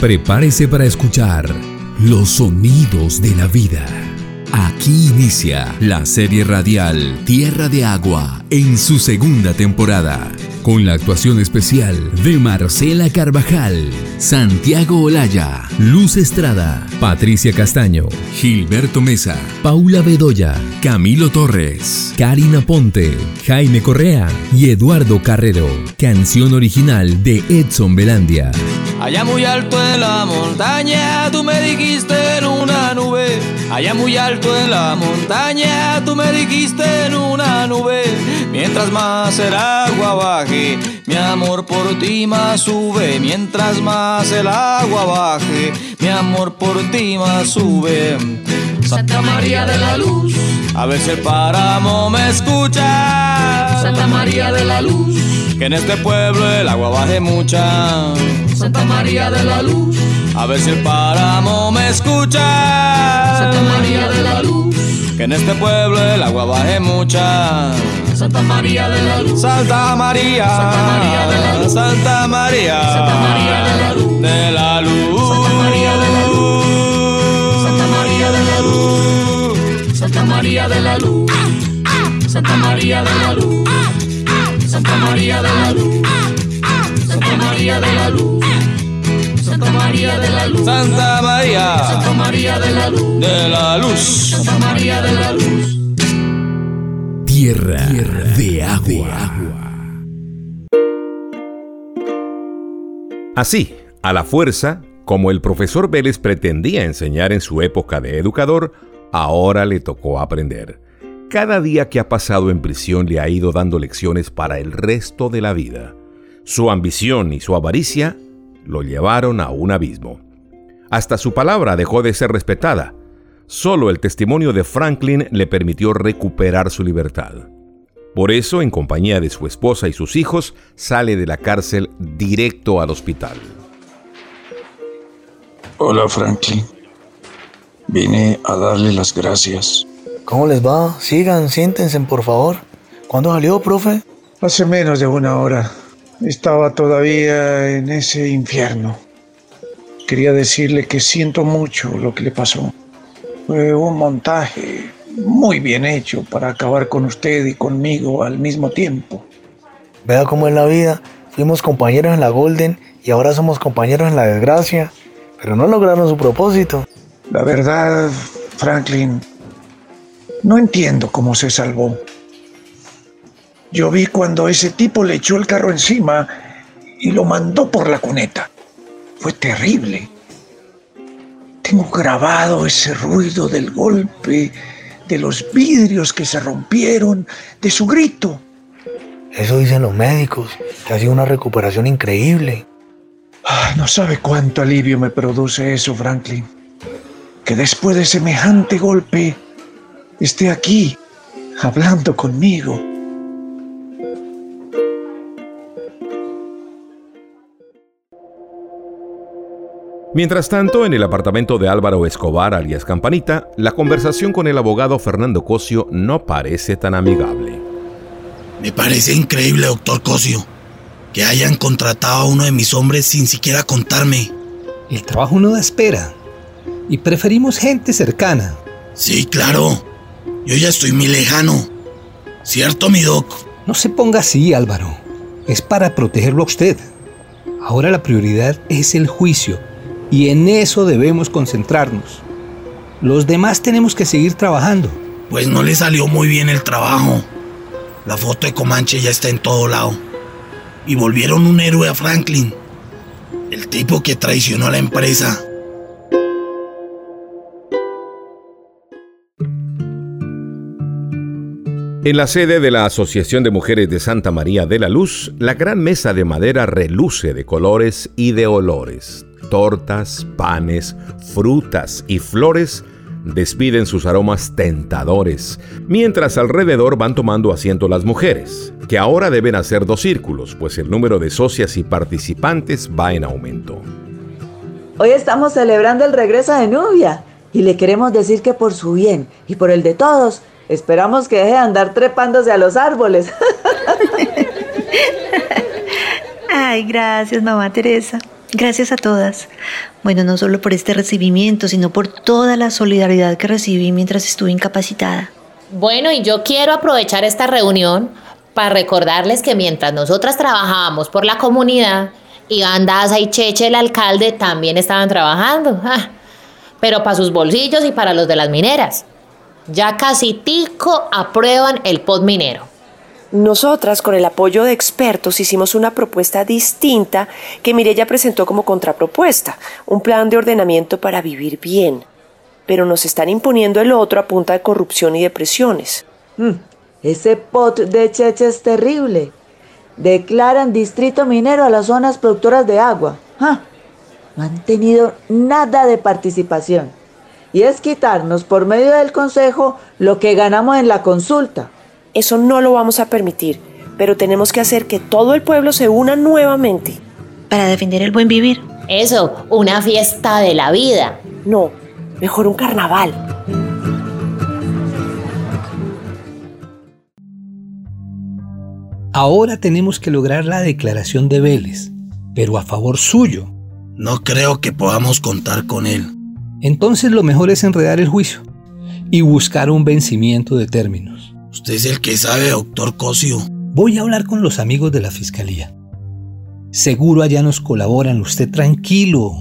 Prepárese para escuchar los sonidos de la vida. Aquí inicia la serie radial Tierra de Agua en su segunda temporada, con la actuación especial de Marcela Carvajal, Santiago Olaya, Luz Estrada, Patricia Castaño, Gilberto Mesa, Paula Bedoya, Camilo Torres, Karina Ponte, Jaime Correa y Eduardo Carrero. Canción original de Edson Belandia. Allá muy alto en la montaña, tú me dijiste. Allá muy alto en la montaña, tú me dijiste en una nube. Mientras más el agua baje, mi amor por ti más sube. Mientras más el agua baje, mi amor por ti más sube. Santa María de la Luz, a ver si el páramo me escucha. Santa María de la Luz, que en este pueblo el agua baje mucha. Santa María de la Luz, a ver si el páramo me escucha. Santa María de la Luz, que en este pueblo el agua baje mucha. Santa María de la Luz, Santa María, Santa María de la Luz, Santa María, Santa María de la Luz, de la Luz, Santa María de la Luz, Santa María de la Luz, Santa María de la Luz, Santa María de la Luz, Santa María de la Luz. Santa María de la Luz. Santa María de la Luz. Santa María. Santa María de la Luz. De la Luz. Santa María de la Luz. Tierra, de agua. Así, a la fuerza, como el profesor Vélez pretendía enseñar en su época de educador, ahora le tocó aprender. Cada día que ha pasado en prisión le ha ido dando lecciones para el resto de la vida. Su ambición y su avaricia lo llevaron a un abismo. Hasta su palabra dejó de ser respetada. Solo el testimonio de Franklin le permitió recuperar su libertad. Por eso, en compañía de su esposa y sus hijos, sale de la cárcel directo al hospital. Hola Franklin. Vine a darle las gracias. ¿Cómo les va? Sigan, siéntense por favor. ¿Cuándo salió, profe? Hace menos de una hora. Estaba todavía en ese infierno. Quería decirle que siento mucho lo que le pasó. Fue un montaje muy bien hecho para acabar con usted y conmigo al mismo tiempo. Vea cómo es la vida. Fuimos compañeros en la Golden y ahora somos compañeros en la desgracia. Pero no lograron su propósito. La verdad, Franklin, no entiendo cómo se salvó. Yo vi cuando ese tipo le echó el carro encima y lo mandó por la cuneta. Fue terrible. Tengo grabado ese ruido del golpe, de los vidrios que se rompieron, de su grito. Eso dicen los médicos, que ha sido una recuperación increíble. Ah, no sabe cuánto alivio me produce eso, Franklin. Que después de semejante golpe esté aquí, hablando conmigo. Mientras tanto, en el apartamento de Álvaro Escobar, alias Campanita, la conversación con el abogado Fernando Cosio no parece tan amigable. Me parece increíble, doctor Cosio, que hayan contratado a uno de mis hombres sin siquiera contarme. El trabajo no da espera. Y preferimos gente cercana. Sí, claro. Yo ya estoy muy lejano. ¿Cierto, mi doc? No se ponga así, Álvaro. Es para protegerlo a usted. Ahora la prioridad es el juicio y en eso debemos concentrarnos. Los demás tenemos que seguir trabajando. Pues no le salió muy bien el trabajo. La foto de Comanche ya está en todo lado. Y volvieron un héroe a Franklin. El tipo que traicionó a la empresa. En la sede de la Asociación de Mujeres de Santa María de la Luz, la gran mesa de madera reluce de colores y de olores. Tortas, panes, frutas y flores despiden sus aromas tentadores, mientras alrededor van tomando asiento las mujeres, que ahora deben hacer dos círculos, pues el número de socias y participantes va en aumento. Hoy estamos celebrando el regreso de Nubia y le queremos decir que por su bien y por el de todos, esperamos que deje de andar trepándose a los árboles. Ay, gracias, mamá Teresa. Gracias a todas. Bueno, no solo por este recibimiento, sino por toda la solidaridad que recibí mientras estuve incapacitada. Bueno, y yo quiero aprovechar esta reunión para recordarles que mientras nosotras trabajábamos por la comunidad, Iván Daza y Cheche, el alcalde, también estaban trabajando. Ah, pero para sus bolsillos y para los de las mineras. Ya casi tico aprueban el pod minero. Nosotras, con el apoyo de expertos, hicimos una propuesta distinta que Mirella presentó como contrapropuesta, un plan de ordenamiento para vivir bien. Pero nos están imponiendo el otro a punta de corrupción y de presiones. Mm, ese pot de Cheche es terrible. Declaran distrito minero a las zonas productoras de agua. No han tenido nada de participación. Y es quitarnos por medio del Consejo lo que ganamos en la consulta. Eso no lo vamos a permitir, pero tenemos que hacer que todo el pueblo se una nuevamente. Para defender el buen vivir. Eso, una fiesta de la vida. No, mejor un carnaval. Ahora tenemos que lograr la declaración de Vélez, pero a favor suyo. No creo que podamos contar con él. Entonces lo mejor es enredar el juicio y buscar un vencimiento de términos. Usted es el que sabe, doctor Cosio. Voy a hablar con los amigos de la fiscalía. Seguro allá nos colaboran. Usted tranquilo.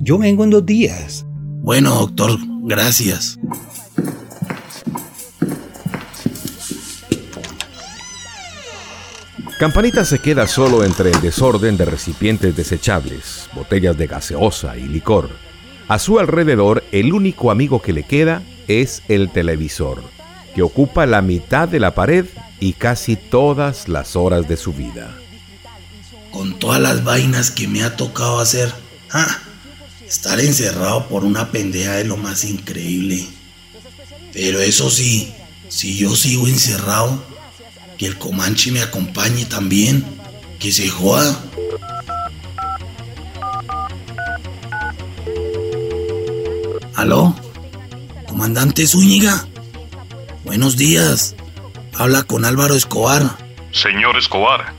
Yo vengo en dos días. Bueno, doctor, gracias. Campanita se queda solo entre el desorden de recipientes desechables, botellas de gaseosa y licor. A su alrededor, el único amigo que le queda es el televisor que ocupa la mitad de la pared y casi todas las horas de su vida. Con todas las vainas que me ha tocado hacer, ah, estar encerrado por una pendeja es lo más increíble. Pero eso sí, si yo sigo encerrado, que el Comanche me acompañe también, que se joda. ¿Aló? ¿Comandante Zúñiga? Buenos días. Habla con Álvaro Escobar. Señor Escobar,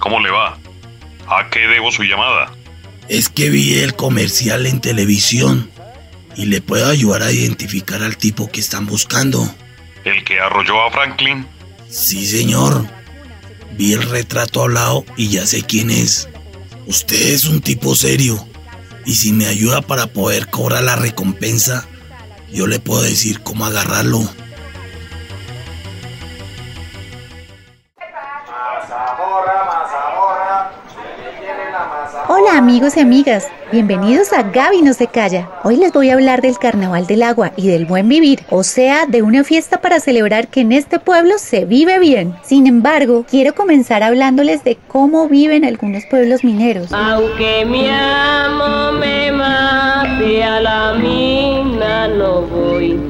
¿cómo le va? ¿A qué debo su llamada? Es que vi el comercial en televisión y le puedo ayudar a identificar al tipo que están buscando. ¿El que arrolló a Franklin? Sí, señor. Vi el retrato al lado y ya sé quién es. Usted es un tipo serio. Y si me ayuda para poder cobrar la recompensa, yo le puedo decir cómo agarrarlo. Hola amigos y amigas, bienvenidos a Gaby no se calla. Hoy les voy a hablar del Carnaval del Agua y del buen vivir, o sea, de una fiesta para celebrar que en este pueblo se vive bien. Sin embargo, quiero comenzar hablándoles de cómo viven algunos pueblos mineros. Aunque mi amo me mate a la mina no voy,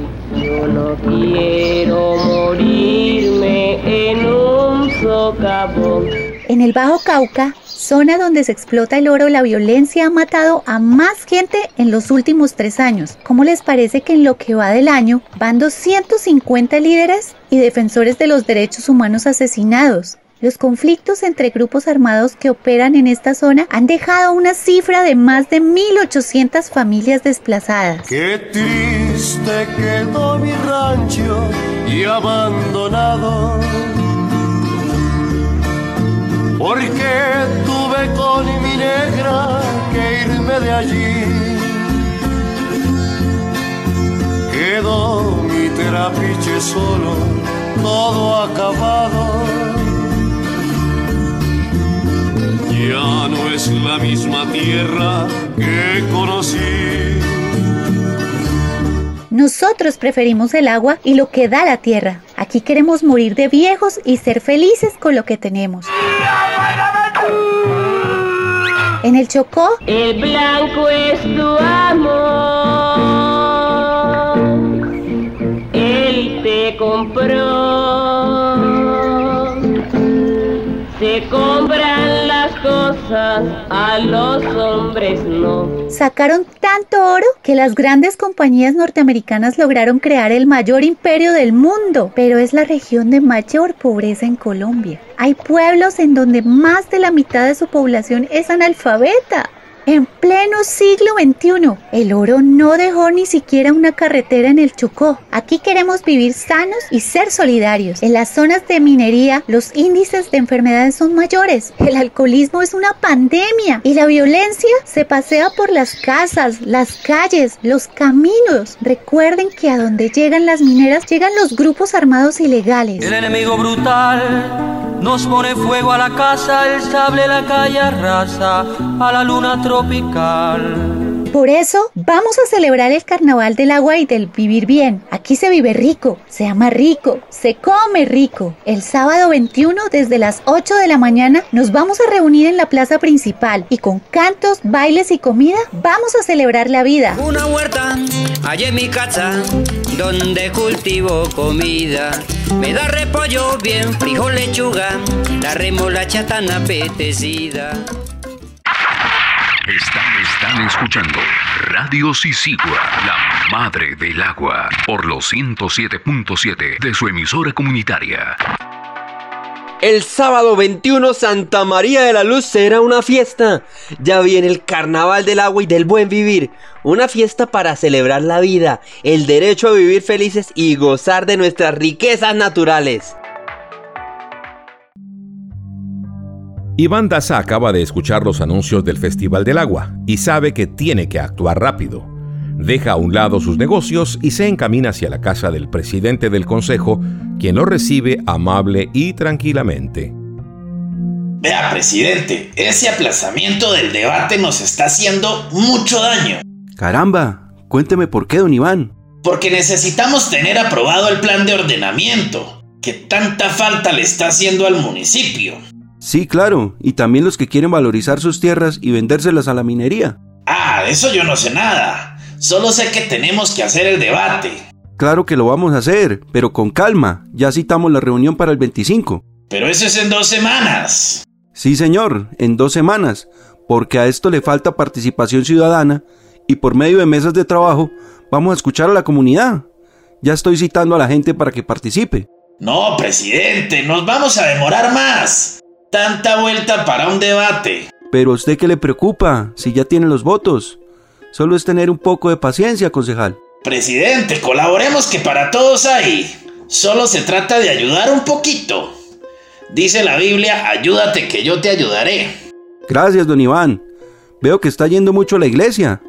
yo no quiero morirme en un socavón. En el Bajo Cauca, zona donde se explota el oro, la violencia ha matado a más gente en los últimos tres años. ¿Cómo les parece que en lo que va del año van 250 líderes y defensores de los derechos humanos asesinados? Los conflictos entre grupos armados que operan en esta zona han dejado una cifra de más de 1.800 familias desplazadas. Qué triste quedó mi rancho y abandonado porque tuve con mi negra que irme de allí. Quedó mi terapiche solo, todo acabado. Ya no es la misma tierra que conocí. Nosotros preferimos el agua y lo que da la tierra. Aquí queremos morir de viejos y ser felices con lo que tenemos. En el Chocó. El blanco es tu amor. A los hombres no. Sacaron tanto oro que las grandes compañías norteamericanas lograron crear el mayor imperio del mundo, pero es la región de mayor pobreza en Colombia. Hay pueblos en donde más de la mitad de su población es analfabeta. En pleno siglo XXI, el oro no dejó ni siquiera una carretera en el Chocó. Aquí queremos vivir sanos y ser solidarios. En las zonas de minería, los índices de enfermedades son mayores. El alcoholismo es una pandemia y la violencia se pasea por las casas, las calles, los caminos. Recuerden que a donde llegan las mineras llegan los grupos armados ilegales. El enemigo brutal nos pone fuego a la casa, el sable la calle arrasa, a la luna tropical. Por eso vamos a celebrar el carnaval del agua y del vivir bien. Aquí se vive rico, se ama rico, se come rico. El sábado 21 desde las 8 de la mañana nos vamos a reunir en la plaza principal y con cantos, bailes y comida vamos a celebrar la vida. Una huerta allá en mi casa donde cultivo comida. Me da repollo bien, frijol, lechuga, la remolacha tan apetecida. Están, están escuchando Radio Sisigua, la madre del agua, por los 107.7 de su emisora comunitaria. El sábado 21 Santa María de la Luz será una fiesta. Ya viene el Carnaval del Agua y del Buen Vivir. Una fiesta para celebrar la vida, el derecho a vivir felices y gozar de nuestras riquezas naturales. Iván Daza acaba de escuchar los anuncios del Festival del Agua y sabe que tiene que actuar rápido. Deja a un lado sus negocios y se encamina hacia la casa del presidente del consejo, quien lo recibe amable y tranquilamente. Vea, presidente, ese aplazamiento del debate nos está haciendo mucho daño. Caramba, cuénteme por qué, don Iván. Porque necesitamos tener aprobado el plan de ordenamiento, que tanta falta le está haciendo al municipio. Sí, claro, y también los que quieren valorizar sus tierras y vendérselas a la minería. Ah, de eso yo no sé nada. Solo sé que tenemos que hacer el debate. Claro que lo vamos a hacer, pero con calma. Ya citamos la reunión para el 25. Pero eso es en dos semanas. Sí, señor, en dos semanas, porque a esto le falta participación ciudadana y por medio de mesas de trabajo vamos a escuchar a la comunidad. Ya estoy citando a la gente para que participe. No, presidente, nos vamos a demorar más. Tanta vuelta para un debate. Pero a usted qué le preocupa si ya tiene los votos. Solo es tener un poco de paciencia, concejal. Presidente, colaboremos que para todos hay. Solo se trata de ayudar un poquito. Dice la Biblia, ayúdate que yo te ayudaré. Gracias, don Iván. Veo que está yendo mucho a la iglesia.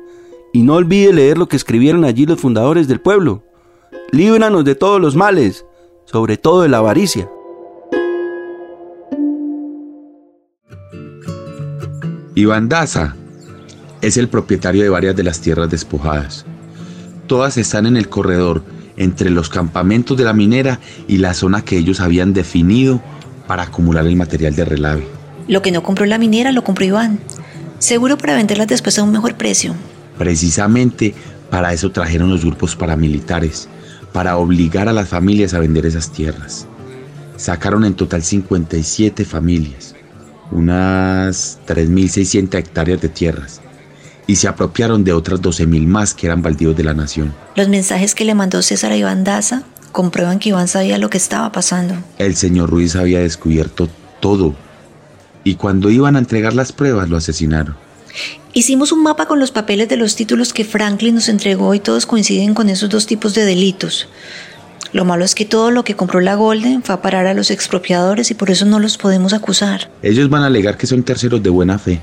Y no olvide leer lo que escribieron allí los fundadores del pueblo. Líbranos de todos los males, sobre todo de la avaricia. Iván Daza es el propietario de varias de las tierras despojadas. Todas están en el corredor entre los campamentos de la minera y la zona que ellos habían definido para acumular el material de relave. Lo que no compró la minera lo compró Iván. Seguro para venderlas después a un mejor precio. Precisamente para eso trajeron los grupos paramilitares, para obligar a las familias a vender esas tierras. Sacaron en total 57 familias, unas 3.600 hectáreas de tierras, y se apropiaron de otras 12.000 más que eran baldíos de la nación. Los mensajes que le mandó César a Iván Daza comprueban que Iván sabía lo que estaba pasando. El señor Ruiz había descubierto todo, y cuando iban a entregar las pruebas lo asesinaron. Hicimos un mapa con los papeles de los títulos que Franklin nos entregó y todos coinciden con esos dos tipos de delitos. Lo malo es que todo lo que compró la Golden fue a parar a los expropiadores y por eso no los podemos acusar. Ellos van a alegar que son terceros de buena fe,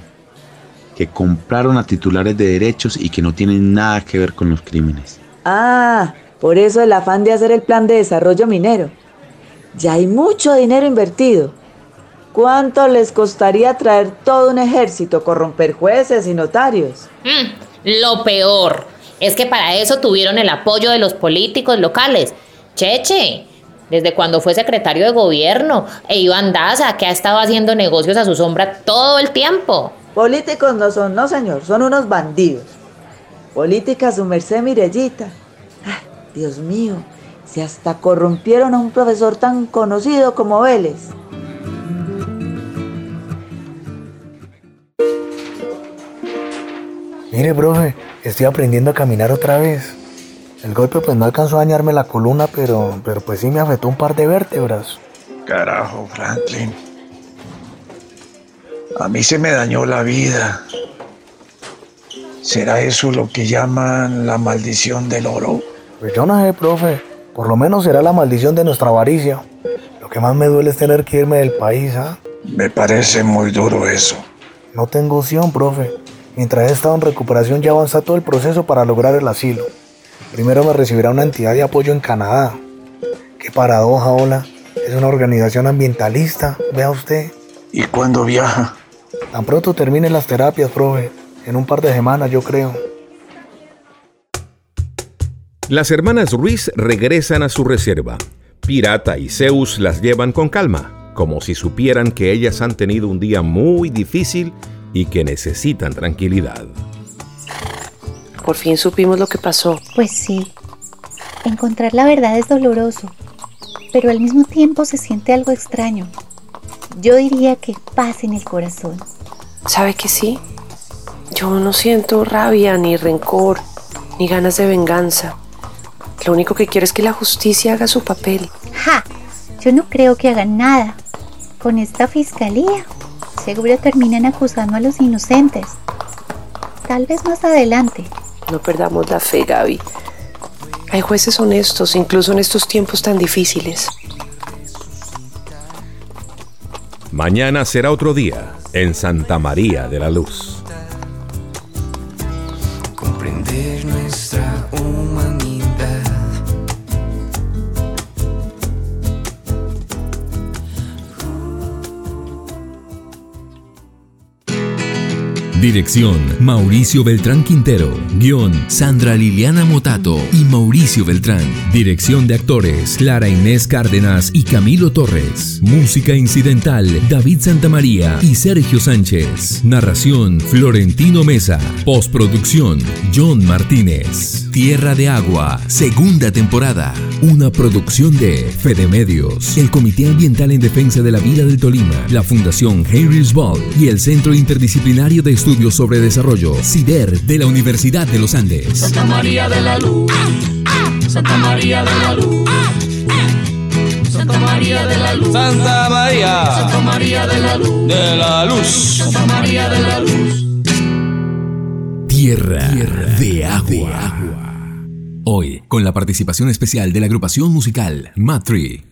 que compraron a titulares de derechos y que no tienen nada que ver con los crímenes. Ah, por eso el afán de hacer el plan de desarrollo minero. Ya hay mucho dinero invertido. ¿Cuánto les costaría traer todo un ejército, corromper jueces y notarios? Mm, lo peor es que para eso tuvieron el apoyo de los políticos locales. Cheche, desde cuando fue secretario de gobierno, e Iván Daza, que ha estado haciendo negocios a su sombra todo el tiempo. Políticos no son, no señor, son unos bandidos. Política su merced Mirellita. Ay, Dios mío, si hasta corrompieron a un profesor tan conocido como Vélez. Mire, profe, estoy aprendiendo a caminar otra vez. El golpe pues no alcanzó a dañarme la columna, pero, pero pues sí me afectó un par de vértebras. Carajo, Franklin. A mí se me dañó la vida. ¿Será eso lo que llaman la maldición del oro? Pues yo no sé, profe. Por lo menos será la maldición de nuestra avaricia. Lo que más me duele es tener que irme del país, ¿ah? Me parece muy duro eso. No tengo opción, profe. Mientras he estado en recuperación ya avanza todo el proceso para lograr el asilo. Primero me recibirá una entidad de apoyo en Canadá. Qué paradoja, hola. Es una organización ambientalista, vea usted. ¿Y cuándo viaja? Tan pronto terminen las terapias, profe. En un par de semanas, yo creo. Las hermanas Ruiz regresan a su reserva. Pirata y Zeus las llevan con calma, como si supieran que ellas han tenido un día muy difícil y que necesitan tranquilidad. Por fin supimos lo que pasó. Pues sí. Encontrar la verdad es doloroso, pero al mismo tiempo se siente algo extraño. Yo diría que paz en el corazón. ¿Sabe que sí? Yo no siento rabia, ni rencor, ni ganas de venganza. Lo único que quiero es que la justicia haga su papel. ¡Ja! Yo no creo que hagan nada. Con esta fiscalía, seguro terminan acusando a los inocentes. Tal vez más adelante. No perdamos la fe, Gaby. Hay jueces honestos, incluso en estos tiempos tan difíciles. Mañana será otro día en Santa María de la Luz. Comprender nuestra humanidad. Dirección Mauricio Beltrán Quintero. Guión Sandra Liliana Motato y Mauricio Beltrán. Dirección de actores Clara Inés Cárdenas y Camilo Torres. Música incidental David Santamaría y Sergio Sánchez. Narración Florentino Mesa. Postproducción John Martínez. Tierra de Agua, segunda temporada. Una producción de Fede Medios, el Comité Ambiental en Defensa de la Vida del Tolima, la Fundación Henry's Ball y el Centro Interdisciplinario de Estudios sobre Desarrollo, CIDER, de la Universidad de los Andes. Santa María de la Luz. Santa María de la Luz. Santa María de la Luz. Santa María. Santa María de la Luz. De la Luz. Santa María de la Luz. Tierra, de, agua. Hoy, con la participación especial de la agrupación musical Matri.